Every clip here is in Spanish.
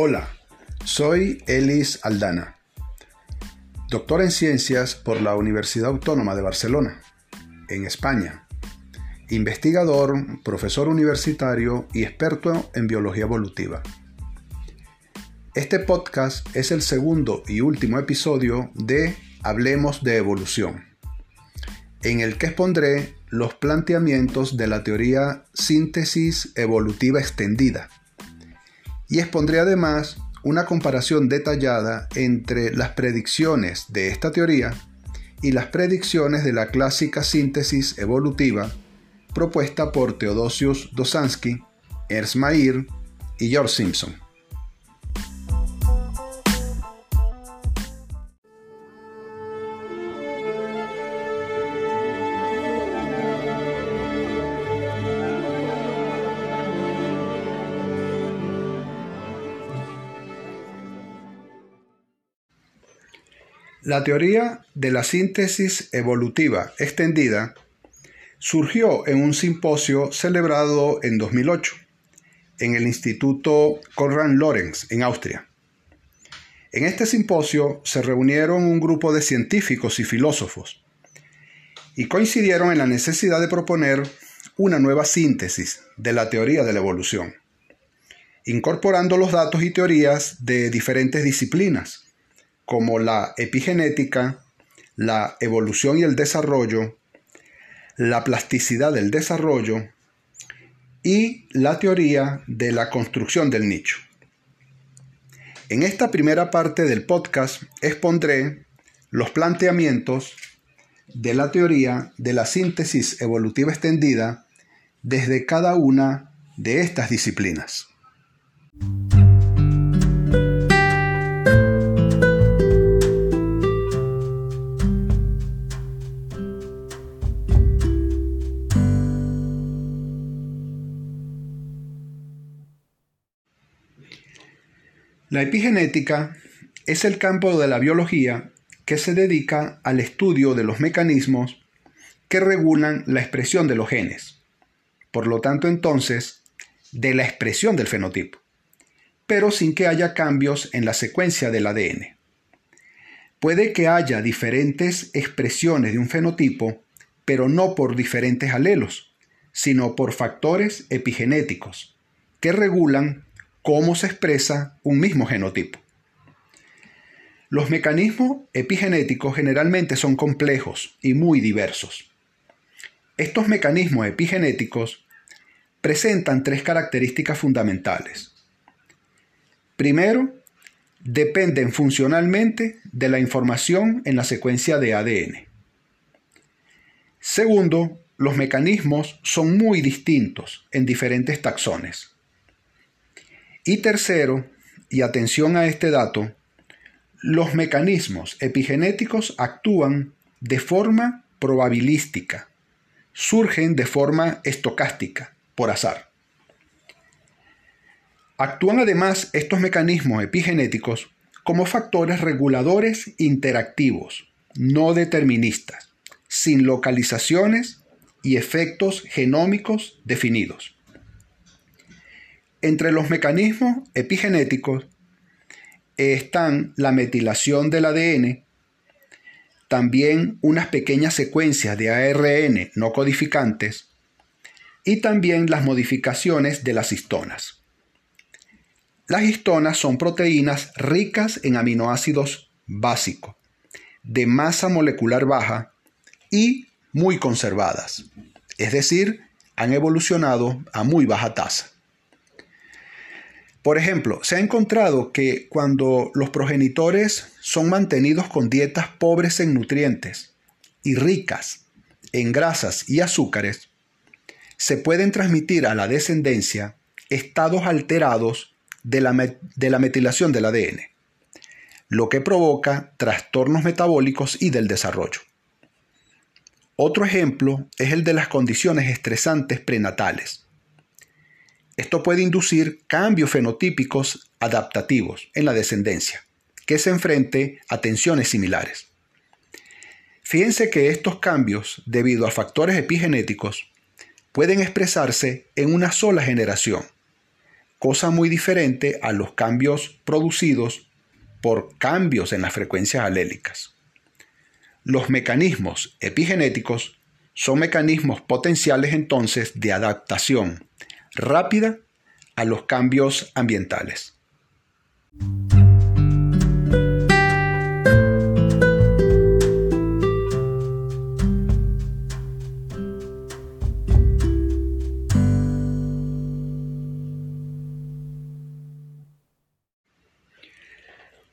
Hola, soy Elis Aldana, doctor en ciencias por la Universidad Autónoma de Barcelona, en España, investigador, profesor universitario y experto en biología evolutiva. Este podcast es el segundo y último episodio de Hablemos de Evolución, en el que expondré los planteamientos de la teoría síntesis evolutiva extendida y expondré además una comparación detallada entre las predicciones de esta teoría y las predicciones de la clásica síntesis evolutiva propuesta por Theodosius Dosansky, Ernst Mayr y George Simpson. La teoría de la síntesis evolutiva extendida surgió en un simposio celebrado en 2008 en el Instituto Konrad Lorenz en Austria. En este simposio se reunieron un grupo de científicos y filósofos y coincidieron en la necesidad de proponer una nueva síntesis de la teoría de la evolución, incorporando los datos y teorías de diferentes disciplinas como la epigenética, la evolución y el desarrollo, la plasticidad del desarrollo y la teoría de la construcción del nicho. En esta primera parte del podcast expondré los planteamientos de la teoría de la síntesis evolutiva extendida desde cada una de estas disciplinas. La epigenética es el campo de la biología que se dedica al estudio de los mecanismos que regulan la expresión de los genes. Por lo tanto, entonces, de la expresión del fenotipo, pero sin que haya cambios en la secuencia del ADN. Puede que haya diferentes expresiones de un fenotipo, pero no por diferentes alelos, sino por factores epigenéticos, que regulan cómo se expresa un mismo genotipo. Los mecanismos epigenéticos generalmente son complejos y muy diversos. Estos mecanismos epigenéticos presentan tres características fundamentales. Primero, dependen funcionalmente de la información en la secuencia de ADN. Segundo, los mecanismos son muy distintos en diferentes taxones. Y tercero, y atención a este dato, los mecanismos epigenéticos actúan de forma probabilística, surgen de forma estocástica, por azar. Actúan además estos mecanismos epigenéticos como factores reguladores interactivos, no deterministas, sin localizaciones y efectos genómicos definidos. Entre los mecanismos epigenéticos están la metilación del ADN, también unas pequeñas secuencias de ARN no codificantes y también las modificaciones de las histonas. Las histonas son proteínas ricas en aminoácidos básicos, de masa molecular baja y muy conservadas, es decir, han evolucionado a muy baja tasa. Por ejemplo, se ha encontrado que cuando los progenitores son mantenidos con dietas pobres en nutrientes y ricas en grasas y azúcares, se pueden transmitir a la descendencia estados alterados de la, metilación del ADN, lo que provoca trastornos metabólicos y del desarrollo. Otro ejemplo es el de las condiciones estresantes prenatales esto puede inducir cambios fenotípicos adaptativos en la descendencia, que se enfrente a tensiones similares. Fíjense que estos cambios, debido a factores epigenéticos, pueden expresarse en una sola generación, cosa muy diferente a los cambios producidos por cambios en las frecuencias alélicas. Los mecanismos epigenéticos son mecanismos potenciales entonces de adaptación rápida a los cambios ambientales.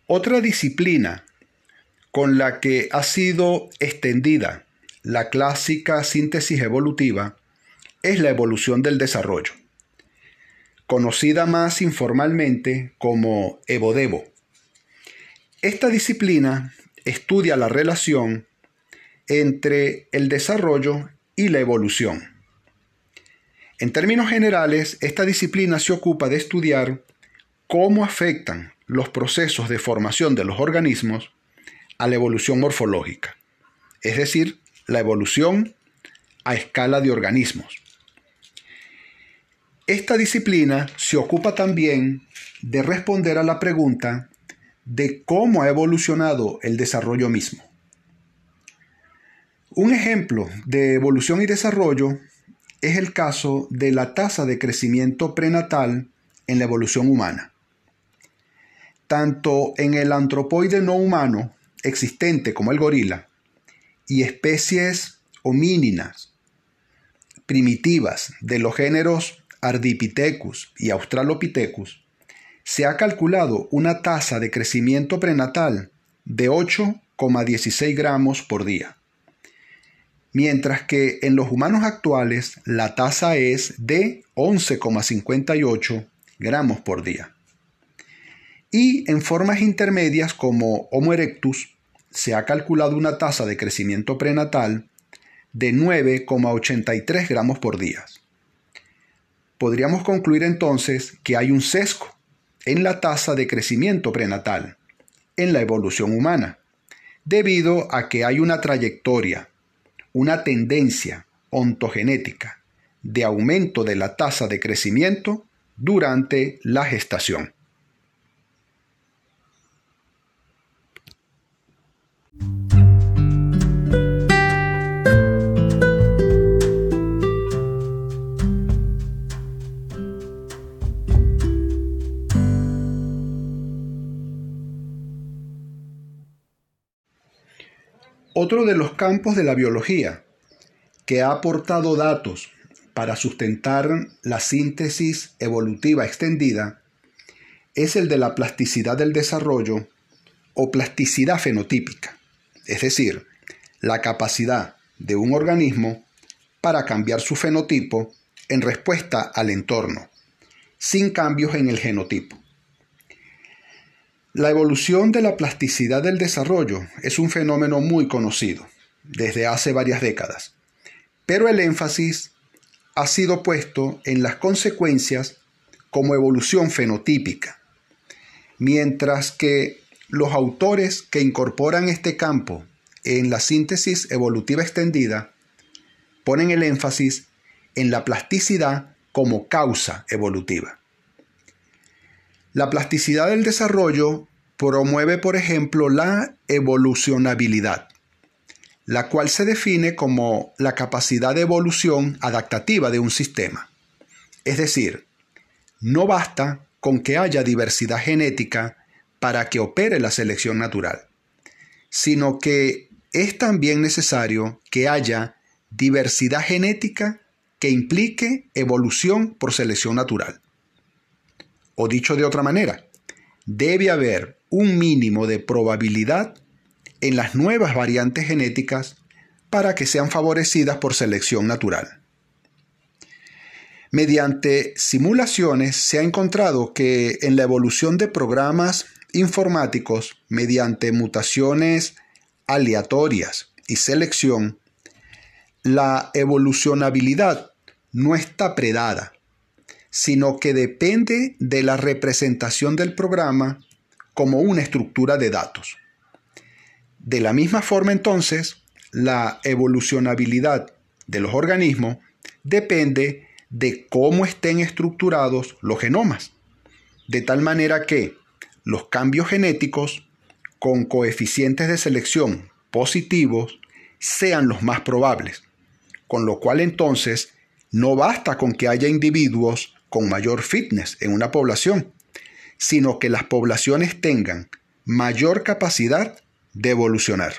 Otra disciplina con la que ha sido extendida la clásica síntesis evolutiva es la evolución del desarrollo, conocida más informalmente como evodevo. Esta disciplina estudia la relación entre el desarrollo y la evolución. En términos generales, esta disciplina se ocupa de estudiar cómo afectan los procesos de formación de los organismos a la evolución morfológica, es decir, la evolución a escala de organismos. Esta disciplina se ocupa también de responder a la pregunta de cómo ha evolucionado el desarrollo mismo. Un ejemplo de evolución y desarrollo es el caso de la tasa de crecimiento prenatal en la evolución humana tanto en el antropoide no humano existente como el gorila y especies homíninas primitivas de los géneros Ardipithecus y Australopithecus, se ha calculado una tasa de crecimiento prenatal de 8,16 gramos por día, mientras que en los humanos actuales la tasa es de 11,58 gramos por día y en formas intermedias como Homo erectus se ha calculado una tasa de crecimiento prenatal de 9,83 gramos por día. Podríamos concluir entonces que hay un sesgo en la tasa de crecimiento prenatal en la evolución humana, debido a que hay una trayectoria, una tendencia ontogenética de aumento de la tasa de crecimiento durante la gestación. Otro de los campos de la biología que ha aportado datos para sustentar la síntesis evolutiva extendida es el de la plasticidad del desarrollo o plasticidad fenotípica, es decir, la capacidad de un organismo para cambiar su fenotipo en respuesta al entorno, sin cambios en el genotipo. La evolución de la plasticidad del desarrollo es un fenómeno muy conocido desde hace varias décadas, pero el énfasis ha sido puesto en las consecuencias como evolución fenotípica, mientras que los autores que incorporan este campo en la síntesis evolutiva extendida ponen el énfasis en la plasticidad como causa evolutiva. La plasticidad del desarrollo promueve, por ejemplo, la evolucionabilidad, la cual se define como la capacidad de evolución adaptativa de un sistema. Es decir, no basta con que haya diversidad genética para que opere la selección natural, sino que es también necesario que haya diversidad genética que implique evolución por selección natural. O dicho de otra manera, debe haber un mínimo de probabilidad en las nuevas variantes genéticas para que sean favorecidas por selección natural. Mediante simulaciones se ha encontrado que en la evolución de programas informáticos mediante mutaciones aleatorias y selección, la evolucionabilidad no está predada sino que depende de la representación del programa como una estructura de datos. De la misma forma entonces, la evolucionabilidad de los organismos depende de cómo estén estructurados los genomas. de tal manera que los cambios genéticos con coeficientes de selección positivos sean los más probables, con lo cual entonces no basta con que haya individuos con mayor fitness en una población, sino que las poblaciones tengan mayor capacidad de evolucionar.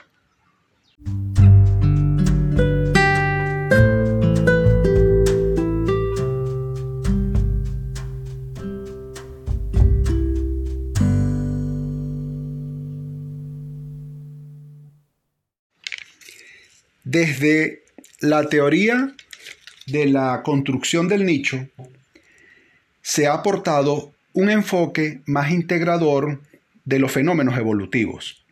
Desde la teoría de la construcción del nicho, se ha aportado un enfoque más integrador de los fenómenos evolutivos,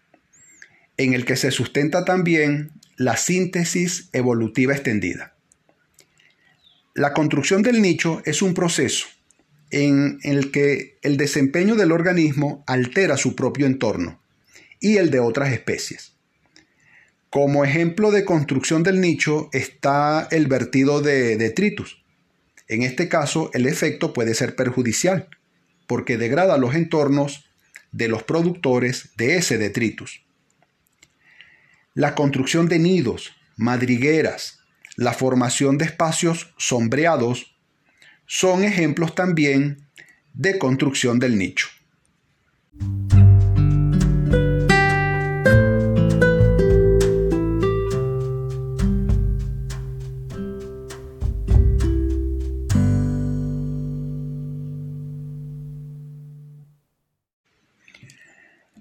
en el que se sustenta también la síntesis evolutiva extendida. La construcción del nicho es un proceso en el que el desempeño del organismo altera su propio entorno y el de otras especies. Como ejemplo de construcción del nicho está el vertido de detritus. En este caso, el efecto puede ser perjudicial, porque degrada los entornos de los productores de ese detritus. La construcción de nidos, madrigueras, la formación de espacios sombreados son ejemplos también de construcción del nicho.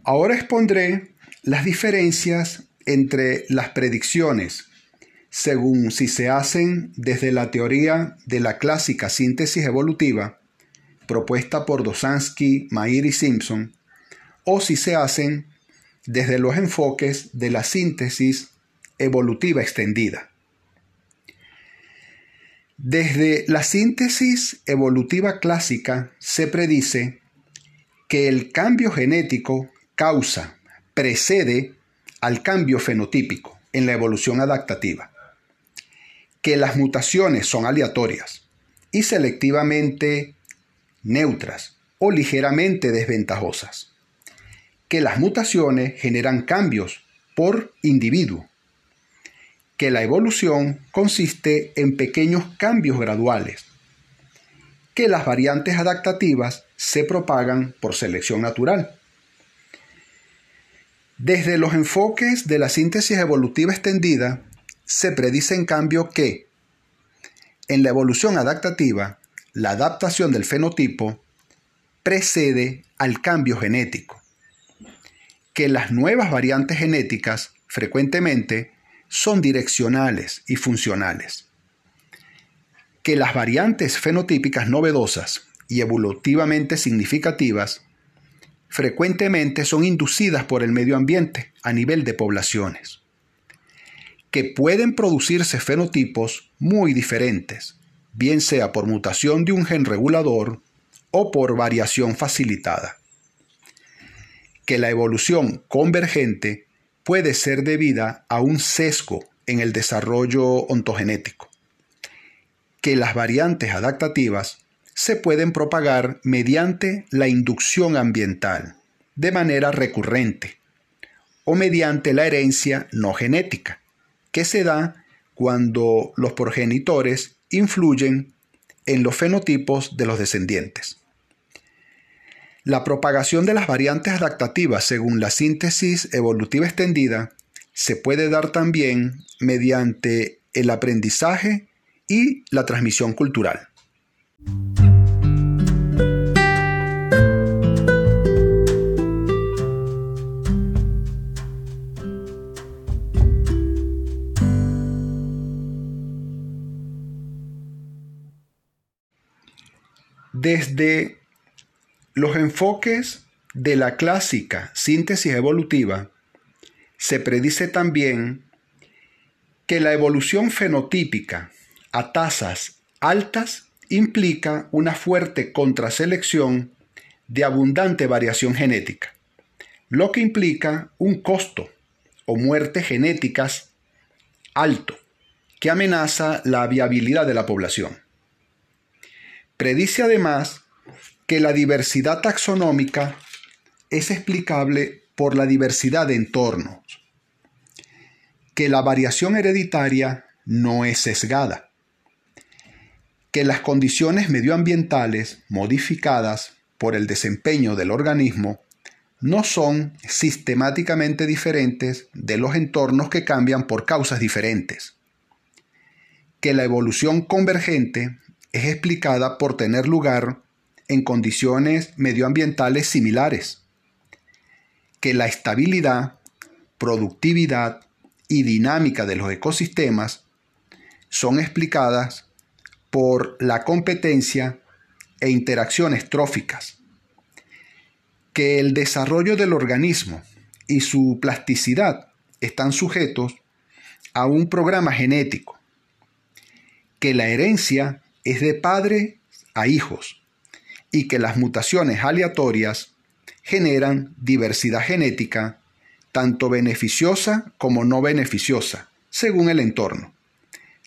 Ahora expondré las diferencias entre las predicciones, según si se hacen desde la teoría de la clásica síntesis evolutiva, propuesta por Dosansky, Mair y Simpson, o si se hacen desde los enfoques de la síntesis evolutiva extendida. Desde la síntesis evolutiva clásica se predice que el cambio genético causa, precede al cambio fenotípico en la evolución adaptativa, que las mutaciones son aleatorias y selectivamente neutras o ligeramente desventajosas, que las mutaciones generan cambios por individuo, que la evolución consiste en pequeños cambios graduales, que las variantes adaptativas se propagan por selección natural, desde los enfoques de la síntesis evolutiva extendida, se predice en cambio que en la evolución adaptativa, la adaptación del fenotipo precede al cambio genético, que las nuevas variantes genéticas frecuentemente son direccionales y funcionales, que las variantes fenotípicas novedosas y evolutivamente significativas frecuentemente son inducidas por el medio ambiente a nivel de poblaciones, que pueden producirse fenotipos muy diferentes, bien sea por mutación de un gen regulador o por variación facilitada, que la evolución convergente puede ser debida a un sesgo en el desarrollo ontogenético, que las variantes adaptativas se pueden propagar mediante la inducción ambiental de manera recurrente o mediante la herencia no genética, que se da cuando los progenitores influyen en los fenotipos de los descendientes. La propagación de las variantes adaptativas según la síntesis evolutiva extendida se puede dar también mediante el aprendizaje y la transmisión cultural. Desde los enfoques de la clásica síntesis evolutiva, se predice también que la evolución fenotípica a tasas altas implica una fuerte contraselección de abundante variación genética, lo que implica un costo o muerte genéticas alto que amenaza la viabilidad de la población. Predice además que la diversidad taxonómica es explicable por la diversidad de entornos, que la variación hereditaria no es sesgada, que las condiciones medioambientales modificadas por el desempeño del organismo no son sistemáticamente diferentes de los entornos que cambian por causas diferentes, que la evolución convergente es explicada por tener lugar en condiciones medioambientales similares, que la estabilidad, productividad y dinámica de los ecosistemas son explicadas por la competencia e interacciones tróficas, que el desarrollo del organismo y su plasticidad están sujetos a un programa genético, que la herencia es de padre a hijos y que las mutaciones aleatorias generan diversidad genética, tanto beneficiosa como no beneficiosa, según el entorno.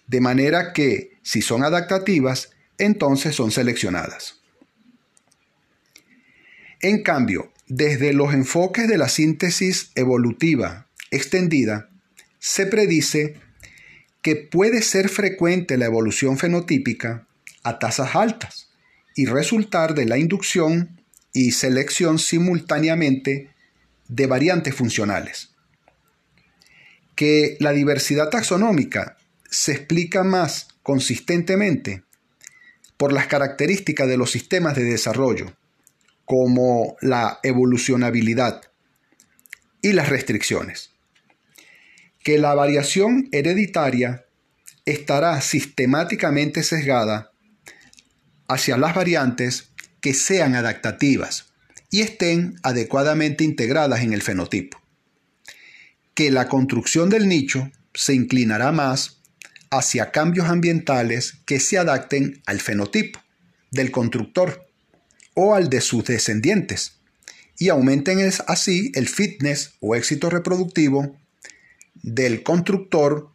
De manera que, si son adaptativas, entonces son seleccionadas. En cambio, desde los enfoques de la síntesis evolutiva extendida, se predice que puede ser frecuente la evolución fenotípica a tasas altas y resultar de la inducción y selección simultáneamente de variantes funcionales. Que la diversidad taxonómica se explica más consistentemente por las características de los sistemas de desarrollo, como la evolucionabilidad y las restricciones. Que la variación hereditaria estará sistemáticamente sesgada hacia las variantes que sean adaptativas y estén adecuadamente integradas en el fenotipo. Que la construcción del nicho se inclinará más hacia cambios ambientales que se adapten al fenotipo del constructor o al de sus descendientes y aumenten así el fitness o éxito reproductivo del constructor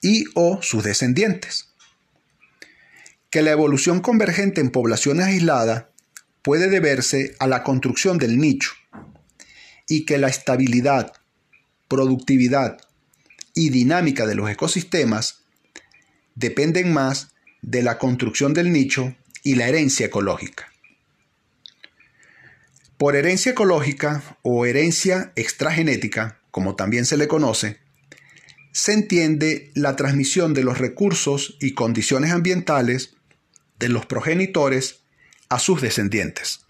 y o sus descendientes que la evolución convergente en poblaciones aisladas puede deberse a la construcción del nicho y que la estabilidad, productividad y dinámica de los ecosistemas dependen más de la construcción del nicho y la herencia ecológica. Por herencia ecológica o herencia extragenética, como también se le conoce, se entiende la transmisión de los recursos y condiciones ambientales de los progenitores a sus descendientes.